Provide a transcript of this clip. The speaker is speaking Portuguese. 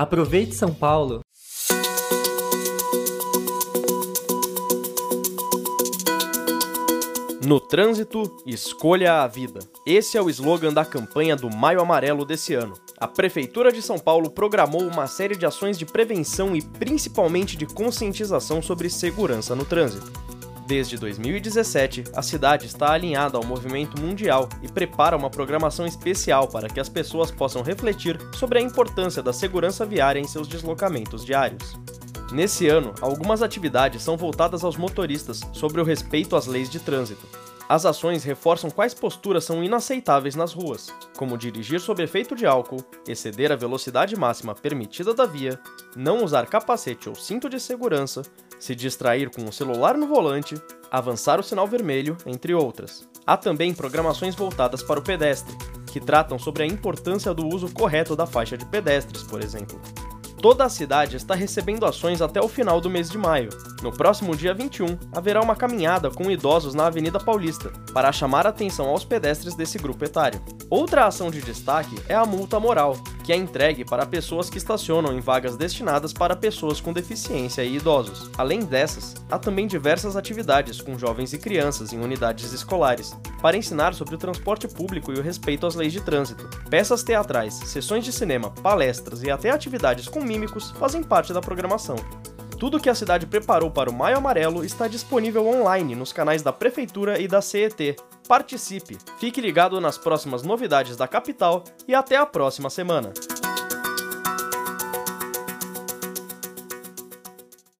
Aproveite São Paulo! No trânsito, escolha a vida. Esse é o slogan da campanha do Maio Amarelo desse ano. A Prefeitura de São Paulo programou uma série de ações de prevenção e principalmente de conscientização sobre segurança no trânsito. Desde 2017, a cidade está alinhada ao movimento mundial e prepara uma programação especial para que as pessoas possam refletir sobre a importância da segurança viária em seus deslocamentos diários. Nesse ano, algumas atividades são voltadas aos motoristas sobre o respeito às leis de trânsito. As ações reforçam quais posturas são inaceitáveis nas ruas, como dirigir sob efeito de álcool, exceder a velocidade máxima permitida da via, não usar capacete ou cinto de segurança, se distrair com o celular no volante, avançar o sinal vermelho, entre outras. Há também programações voltadas para o pedestre, que tratam sobre a importância do uso correto da faixa de pedestres, por exemplo. Toda a cidade está recebendo ações até o final do mês de maio. No próximo dia 21, haverá uma caminhada com idosos na Avenida Paulista, para chamar atenção aos pedestres desse grupo etário. Outra ação de destaque é a multa moral, que é entregue para pessoas que estacionam em vagas destinadas para pessoas com deficiência e idosos. Além dessas, há também diversas atividades com jovens e crianças em unidades escolares, para ensinar sobre o transporte público e o respeito às leis de trânsito. Peças teatrais, sessões de cinema, palestras e até atividades com mímicos fazem parte da programação. Tudo que a cidade preparou para o Maio Amarelo está disponível online nos canais da Prefeitura e da CET. Participe, fique ligado nas próximas novidades da capital e até a próxima semana.